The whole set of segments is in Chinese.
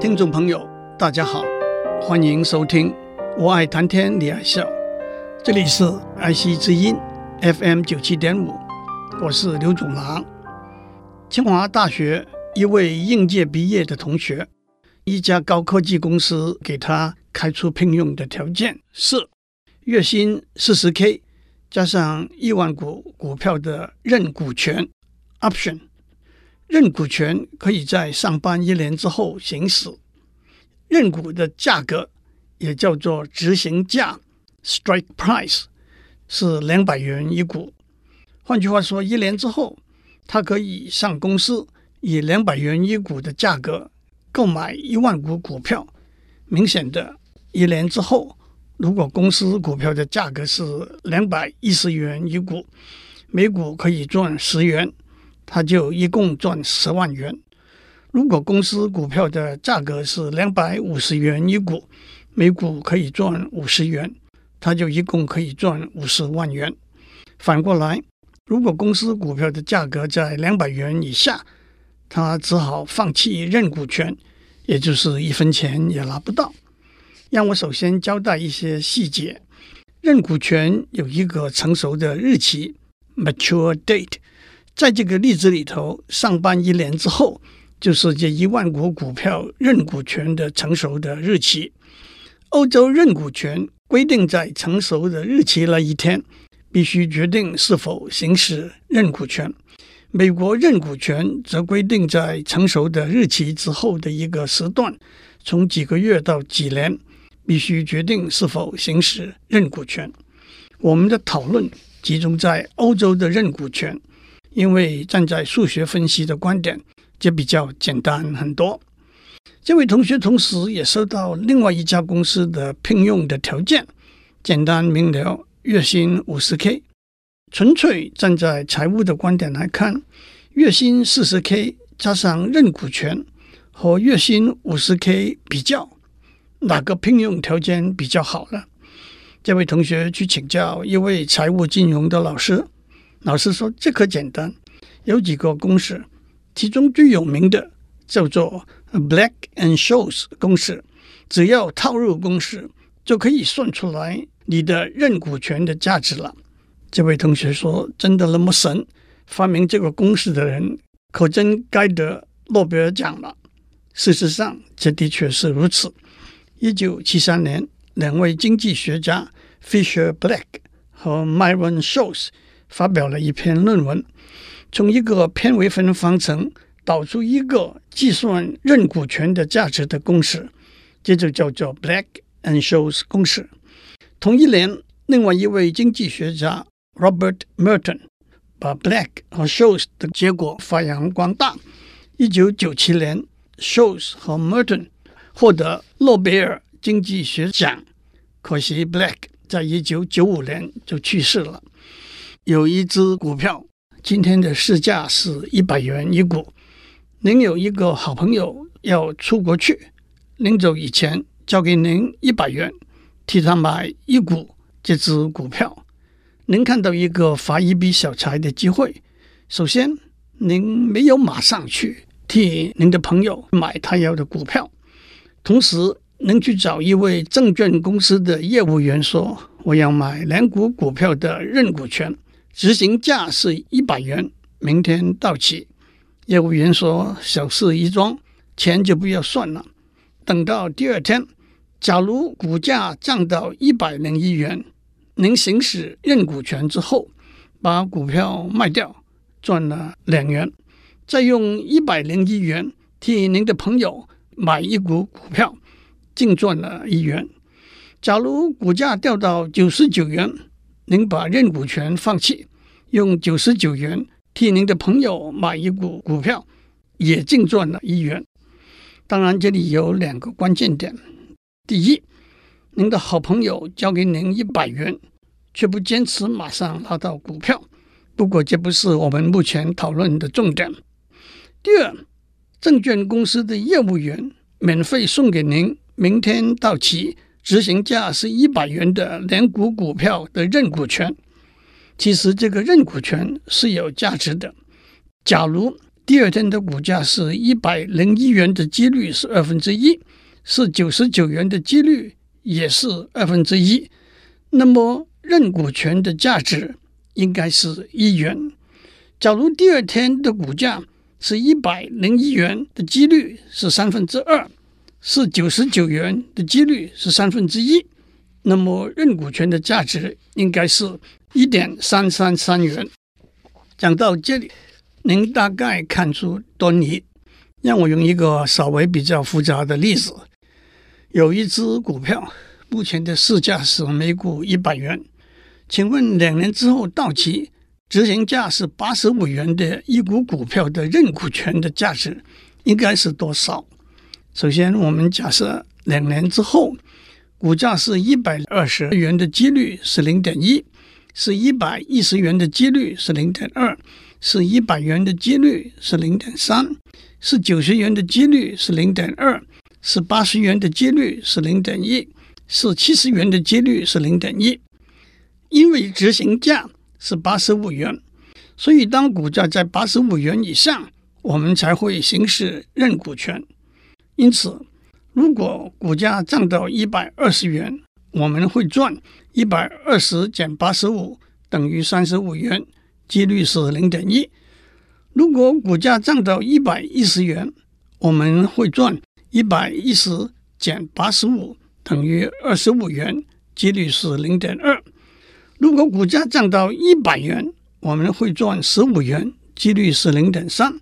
听众朋友，大家好，欢迎收听《我爱谈天你爱笑》，这里是爱惜之音 FM 九七点五，我是刘祖郎。清华大学一位应届毕业的同学，一家高科技公司给他开出聘用的条件是月薪四十 K，加上亿万股股票的认股权 option。认股权可以在上班一年之后行使，认股的价格也叫做执行价 （strike price） 是两百元一股。换句话说，一年之后，他可以上公司以两百元一股的价格购买一万股股票。明显的，一年之后，如果公司股票的价格是两百一十元一股，每股可以赚十元。他就一共赚十万元。如果公司股票的价格是两百五十元一股，每股可以赚五十元，他就一共可以赚五十万元。反过来，如果公司股票的价格在两百元以下，他只好放弃认股权，也就是一分钱也拿不到。让我首先交代一些细节：认股权有一个成熟的日期 （mature date）。在这个例子里头，上班一年之后，就是这一万股股票认股权的成熟的日期。欧洲认股权规定，在成熟的日期那一天，必须决定是否行使认股权。美国认股权则规定，在成熟的日期之后的一个时段，从几个月到几年，必须决定是否行使认股权。我们的讨论集中在欧洲的认股权。因为站在数学分析的观点，就比较简单很多。这位同学同时也收到另外一家公司的聘用的条件，简单明了，月薪五十 K。纯粹站在财务的观点来看，月薪四十 K 加上认股权和月薪五十 K 比较，哪个聘用条件比较好呢？这位同学去请教一位财务金融的老师。老师说：“这可简单，有几个公式，其中最有名的叫做 Black-Scholes 公式。只要套入公式，就可以算出来你的认股权的价值了。”这位同学说：“真的那么神？发明这个公式的人可真该得诺贝尔奖了。”事实上，这的确是如此。一九七三年，两位经济学家 Fisher Black 和 Myron Scholes 发表了一篇论文，从一个偏微分方程导出一个计算认股权的价值的公式，这就叫做 Black and Scholes 公式。同一年，另外一位经济学家 Robert Merton 把 Black 和 Scholes 的结果发扬光大。一九九七年，Scholes 和 Merton 获得诺贝尔经济学奖，可惜 Black 在一九九五年就去世了。有一只股票，今天的市价是一百元一股。您有一个好朋友要出国去，临走以前交给您一百元，替他买一股这只股票。您看到一个发一笔小财的机会，首先您没有马上去替您的朋友买他要的股票，同时您去找一位证券公司的业务员说：“我要买两股股票的认股权。”执行价是一百元，明天到期。业务员说：“小事一桩，钱就不要算了。等到第二天，假如股价降到一百零一元，您行使认股权之后，把股票卖掉，赚了两元，再用一百零一元替您的朋友买一股股票，净赚了一元。假如股价掉到九十九元。”您把认股权放弃，用九十九元替您的朋友买一股股票，也净赚了一元。当然，这里有两个关键点：第一，您的好朋友交给您一百元，却不坚持马上拿到股票。不过，这不是我们目前讨论的重点。第二，证券公司的业务员免费送给您，明天到期。执行价是一百元的两股股票的认股权，其实这个认股权是有价值的。假如第二天的股价是一百零一元的几率是二分之一，是九十九元的几率也是二分之一。那么认股权的价值应该是一元。假如第二天的股价是一百零一元的几率是三分之二，是九十九元的几率是三分之一，那么认股权的价值应该是一点三三三元。讲到这里。您大概看出端倪，让我用一个稍微比较复杂的例子：有一只股票，目前的市价是每股一百元，请问两年之后到期，执行价是八十五元的一股股票的认股权的价值应该是多少？首先，我们假设两年之后股价是一百二十元的几率是零点一，是一百一十元的几率是零点二。是一百元的几率是零点三，是九十元的几率是零点二，是八十元的几率是零点一，是七十元的几率是零点一。因为执行价是八十五元，所以当股价在八十五元以上，我们才会行使认股权。因此，如果股价涨到一百二十元，我们会赚一百二十减八十五等于三十五元。几率是零点一。如果股价涨到一百一十元，我们会赚一百一十减八十五等于二十五元，几率是零点二。如果股价涨到一百元，我们会赚十五元，几率是零点三。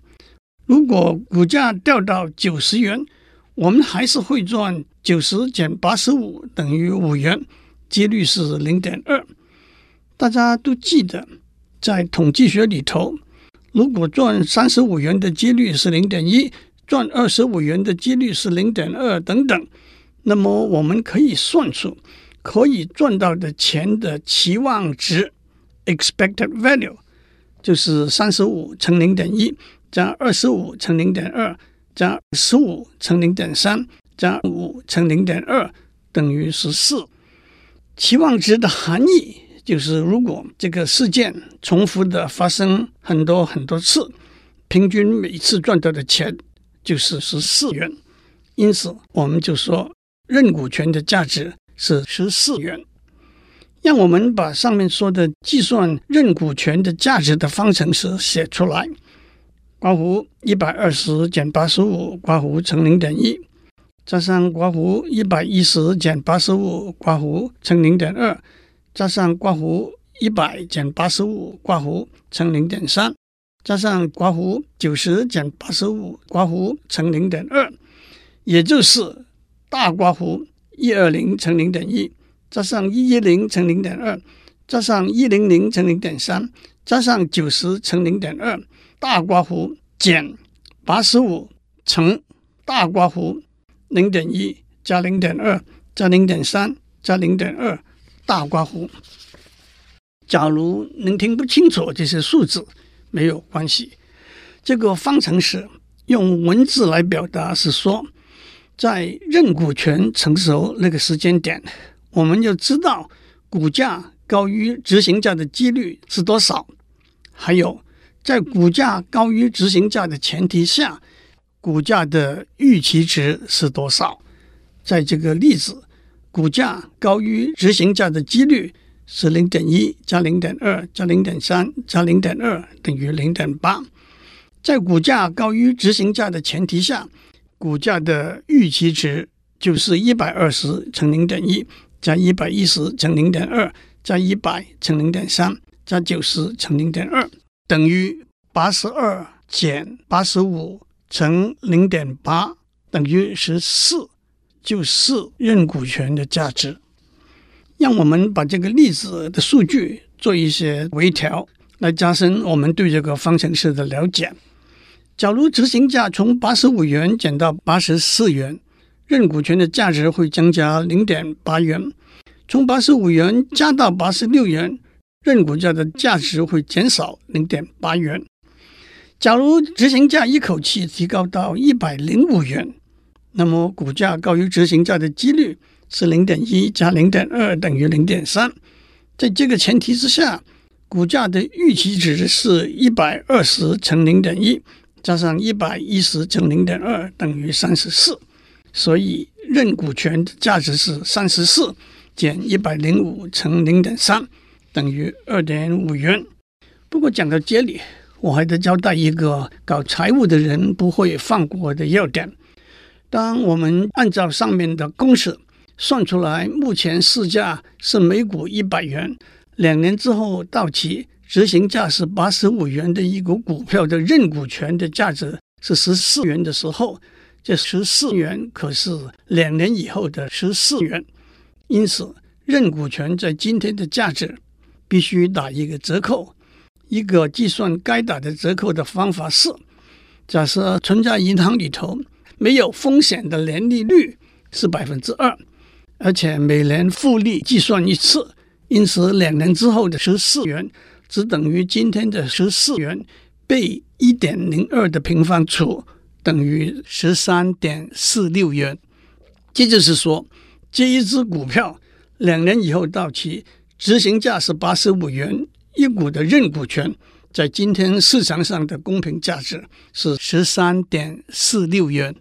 如果股价掉到九十元，我们还是会赚九十减八十五等于五元，几率是零点二。大家都记得。在统计学里头，如果赚三十五元的几率是零点一，赚二十五元的几率是零点二等等，那么我们可以算出可以赚到的钱的期望值 （expected value），就是三十五乘零点一加二十五乘零点二加十五乘零点三加五乘零点二等于十四。期望值的含义。就是如果这个事件重复的发生很多很多次，平均每次赚到的钱就是十四元，因此我们就说认股权的价值是十四元。让我们把上面说的计算认股权的价值的方程式写出来：刮弧一百二十减八十五，刮弧乘零点一，加上刮弧一百一十减八十五，刮弧乘零点二。加上刮弧一百减八十五，刮弧乘零点三，加上刮弧九十减八十五，刮弧乘零点二，也就是大刮弧一二零乘零点一，加上一一零乘零点二，加上一零零乘零点三，加上九十乘零点二，大括弧减八十五乘大括弧零点一加零点二加零点三加零点二。大括弧。假如您听不清楚这些数字，没有关系。这个方程式用文字来表达是说，在认股权成熟那个时间点，我们就知道股价高于执行价的几率是多少。还有，在股价高于执行价的前提下，股价的预期值是多少？在这个例子。股价高于执行价的几率是零点一加零点二加零点三加零点二等于零点八。在股价高于执行价的前提下，股价的预期值就是一百二十乘零点一加一百一十乘零点二加一百乘零点三加九十乘零点二等于八十二减八十五乘零点八等于十四。就是认股权的价值。让我们把这个例子的数据做一些微调，来加深我们对这个方程式的了解。假如执行价从八十五元减到八十四元，认股权的价值会增加零点八元；从八十五元加到八十六元，认股价的价值会减少零点八元。假如执行价一口气提高到一百零五元。那么股价高于执行价的几率是零点一加零点二等于零点三，在这个前提之下，股价的预期值是一百二十乘零点一加上一百一十乘零点二等于三十四，所以认股权的价值是三十四减一百零五乘零点三等于二点五元。不过讲到这里，我还得交代一个搞财务的人不会放过的要点：当我们按照上面的公式算出来，目前市价是每股一百元，两年之后到期。执行价是八十五元的一股股票的认股权的价值是十四元的时候，这十四元可是两年以后的十四元，因此认股权在今天的价值必须打一个折扣。一个计算该打的折扣的方法是：假设存在银行里头没有风险的年利率是百分之二，而且每年复利计算一次，因此两年之后的十四元。只等于今天的十四元被一点零二的平方除，等于十三点四六元。这就是说，这一支股票两年以后到期，执行价是八十五元一股的认股权，在今天市场上的公平价值是十三点四六元。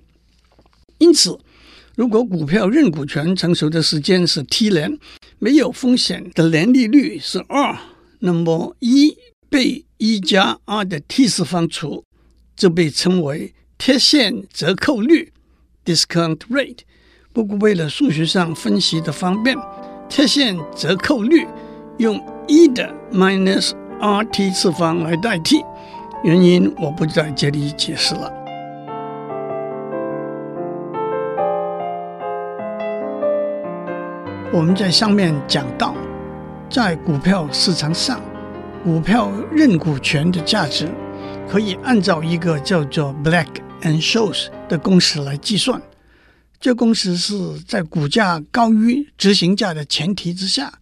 因此，如果股票认股权成熟的时间是 T 年，没有风险的年利率是二。那么一被一加二的 T 次方除，就被称为贴现折扣率 （discount rate）。不过，为了数学上分析的方便，贴现折扣率用一的 minus R T 次方来代替。原因我不在这里解释了。我们在上面讲到。在股票市场上，股票认股权的价值可以按照一个叫做 Black and Scholes 的公式来计算。这公式是在股价高于执行价的前提之下，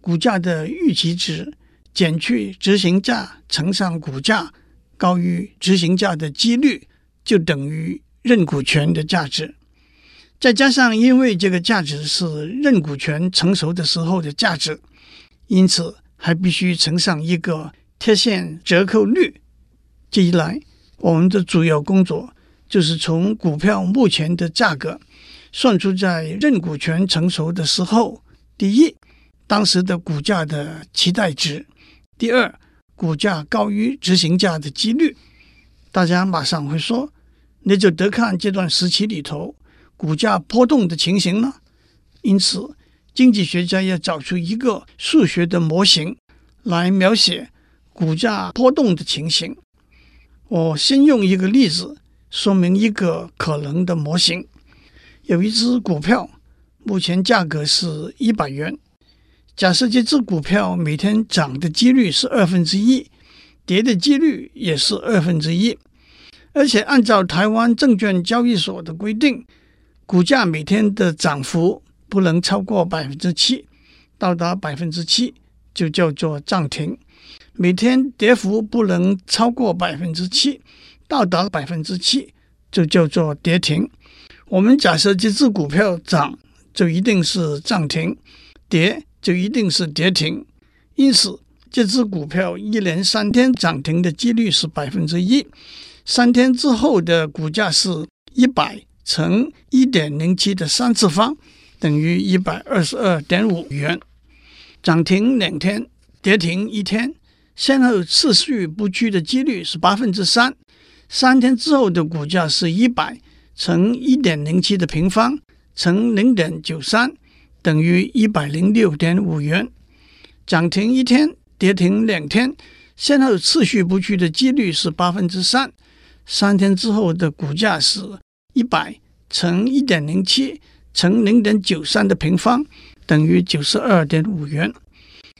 股价的预期值减去执行价乘上股价高于执行价的几率，就等于认股权的价值。再加上因为这个价值是认股权成熟的时候的价值。因此，还必须乘上一个贴现折扣率。这一来，我们的主要工作就是从股票目前的价格算出在认股权成熟的时候，第一，当时的股价的期待值；第二，股价高于执行价的几率。大家马上会说，那就得看这段时期里头股价波动的情形了。因此。经济学家要找出一个数学的模型来描写股价波动的情形。我先用一个例子说明一个可能的模型。有一只股票，目前价格是一百元。假设这只股票每天涨的几率是二分之一，跌的几率也是二分之一，而且按照台湾证券交易所的规定，股价每天的涨幅。不能超过百分之七，到达百分之七就叫做涨停。每天跌幅不能超过百分之七，到达百分之七就叫做跌停。我们假设这只股票涨就一定是涨停，跌就一定是跌停。因此，这只股票一连三天涨停的几率是百分之一。三天之后的股价是一百乘一点零七的三次方。等于一百二十二点五元，涨停两天，跌停一天，先后次序不居的几率是八分之三。三天之后的股价是一百乘一点零七的平方乘零点九三，等于一百零六点五元。涨停一天，跌停两天，先后次序不居的几率是八分之三。三天之后的股价是一百乘一点零七。乘零点九三的平方等于九十二点五元，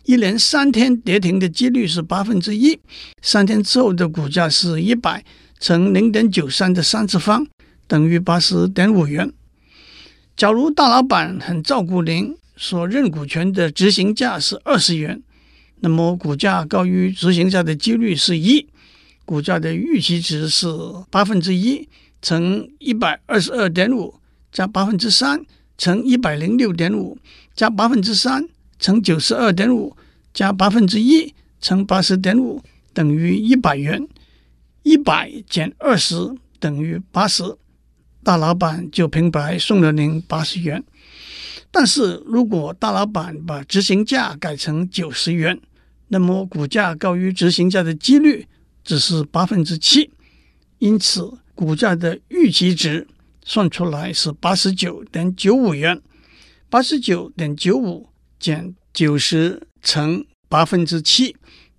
一连三天跌停的几率是八分之一。三天之后的股价是一百乘零点九三的三次方等于八十点五元。假如大老板很照顾您，所认股权的执行价是二十元，那么股价高于执行价的几率是一，股价的预期值是八分之一乘一百二十二点五。加八分之三乘一百零六点五，加八分之三乘九十二点五，加八分之一乘八十点五，等于一百元。一百减二十等于八十，大老板就平白送了您八十元。但是如果大老板把执行价改成九十元，那么股价高于执行价的几率只是八分之七，因此股价的预期值算出来是八十九点九五元。八十九点九五减九十乘八分之七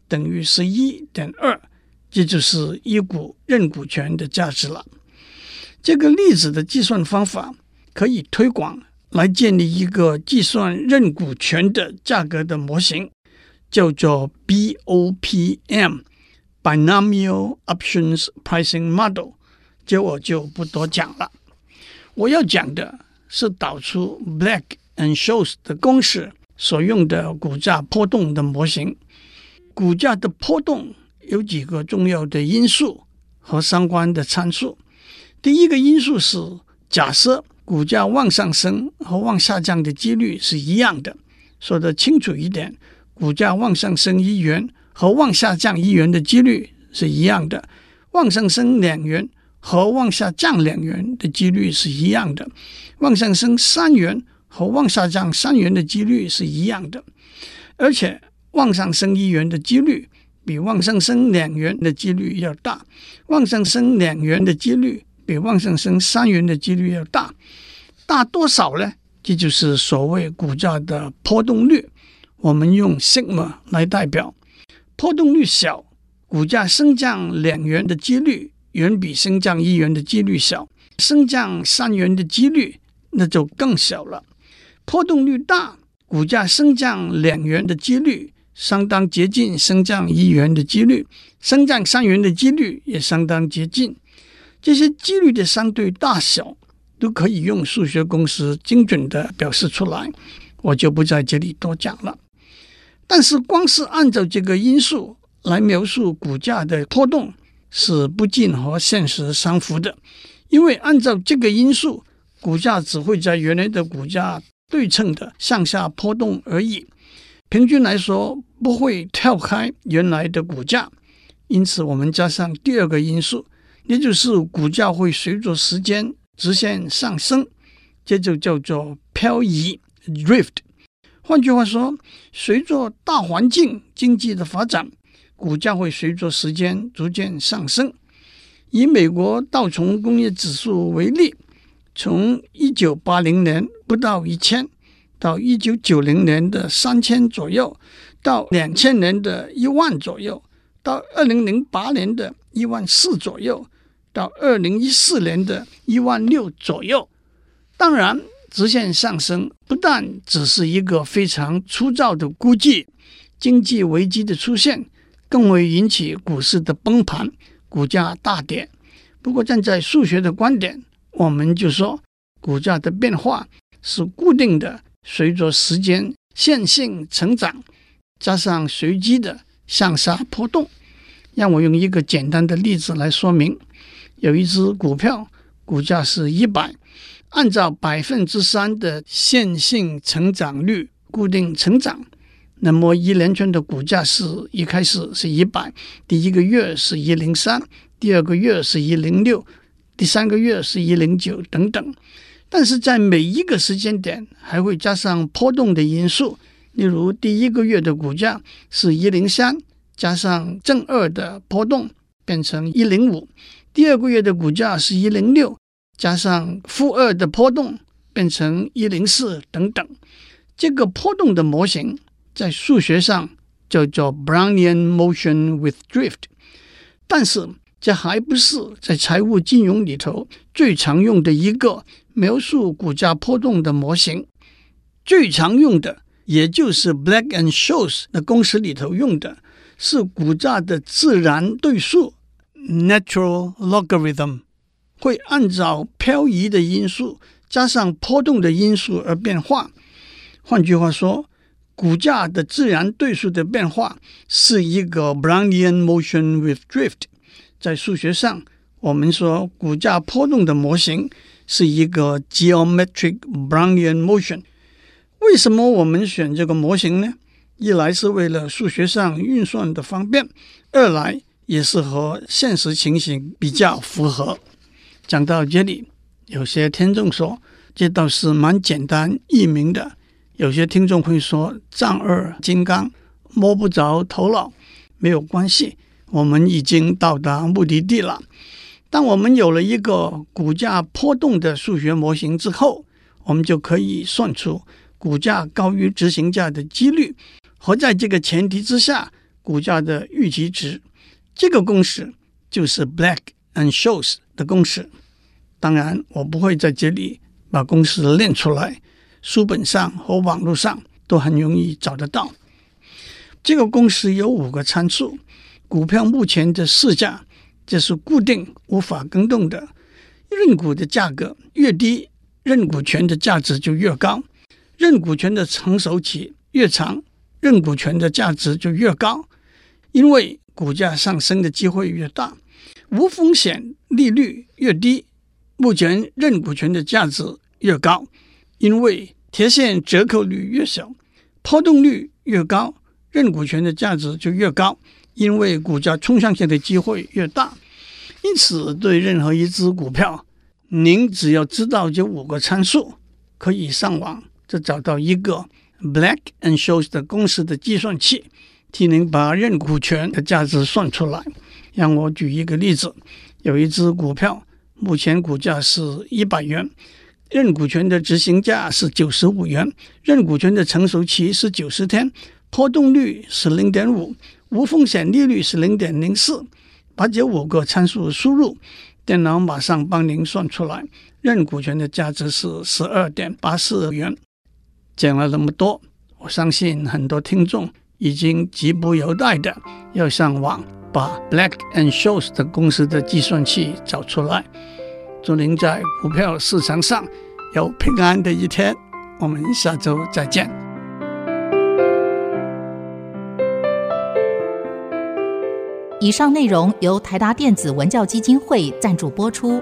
等于十一点二，这就是一股认股权的价值了。这个例子的计算方法可以推广来建立一个计算认股权的价格的模型。叫做 BOPM（Binomial Options Pricing Model），这我就不多讲了。我要讲的是导出 Black and Scholes 的公式所用的股价波动的模型。股价的波动有几个重要的因素和相关的参数。第一个因素是假设股价往上升和往下降的几率是一样的。说得清楚一点。股价往上升一元和往下降一元的几率是一样的，往上升两元和往下降两元的几率是一样的，往上升三元和往下降三元的几率是一样的，而且往上升一元的几率比往上升两元的几率要大，往上升两元的几率比往上升三元的几率要大，大多少呢？这就是所谓股价的波动率。我们用 sigma 来代表，波动率小，股价升降两元的几率远比升降一元的几率小，升降三元的几率那就更小了。波动率大，股价升降两元的几率相当接近升降一元的几率，升降三元的几率也相当接近。这些几率的相对大小都可以用数学公式精准地表示出来，我就不在这里多讲了。但是，光是按照这个因素来描述股价的波动是不尽和现实相符的，因为按照这个因素，股价只会在原来的股价对称的向下波动而已，平均来说不会跳开原来的股价。因此，我们加上第二个因素，也就是股价会随着时间直线上升，这就叫做漂移 （drift）。换句话说，随着大环境经济的发展，股价会随着时间逐渐上升。以美国道琼工业指数为例，从一九八零年不到一千，到一九九零年的三千左右，到两千年的一万左右，到二零零八年的一万四左右，到二零一四年的一万六左右。当然。直线上升不但只是一个非常粗糙的估计，经济危机的出现更会引起股市的崩盘，股价大跌。不过站在数学的观点，我们就说股价的变化是固定的，随着时间线性成长，加上随机的向下波动。让我用一个简单的例子来说明：有一只股票，股价是一百。按照百分之三的线性成长率固定成长，那么一连串的股价是一开始是一百，第一个月是一零三，第二个月是一零六，第三个月是一零九等等。但是在每一个时间点还会加上波动的因素，例如第一个月的股价是一零三，加上正二的波动变成一零五，第二个月的股价是一零六。加上负二的波动变成一零四等等，这个波动的模型在数学上叫做 Brownian motion with drift。但是这还不是在财务金融里头最常用的一个描述股价波动的模型。最常用的，也就是 Black and Scholes 的公式里头用的是股价的自然对数 （natural logarithm）。会按照漂移的因素加上波动的因素而变化。换句话说，股价的自然对数的变化是一个 Brownian motion with drift。在数学上，我们说股价波动的模型是一个 geometric Brownian motion。为什么我们选这个模型呢？一来是为了数学上运算的方便，二来。也是和现实情形比较符合。讲到这里，有些听众说这倒是蛮简单易明的；有些听众会说丈二金刚摸不着头脑。没有关系，我们已经到达目的地了。当我们有了一个股价波动的数学模型之后，我们就可以算出股价高于执行价的几率和在这个前提之下股价的预期值。这个公式就是 Black and Scholes 的公式。当然，我不会在这里把公式练出来，书本上和网络上都很容易找得到。这个公式有五个参数：股票目前的市价，这是固定无法更动的；认股的价格越低，认股权的价值就越高；认股权的成熟期越长，认股权的价值就越高，因为股价上升的机会越大；无风险利率越低，目前认股权的价值越高，因为贴现折扣率越小，波动率越高。认股权的价值就越高，因为股价冲上去的机会越大。因此，对任何一只股票，您只要知道这五个参数，可以上网就找到一个 Black-Scholes 的公司的计算器，替您把认股权的价值算出来。让我举一个例子：有一只股票，目前股价是一百元，认股权的执行价是九十五元，认股权的成熟期是九十天。波动率是零点五，无风险利率是零点零四，把这五个参数输入，电脑马上帮您算出来，认股权的价值是十二点八四元。讲了那么多，我相信很多听众已经急不由待的要上网把 Black and Shows 的公司的计算器找出来。祝您在股票市场上有平安的一天，我们下周再见。以上内容由台达电子文教基金会赞助播出。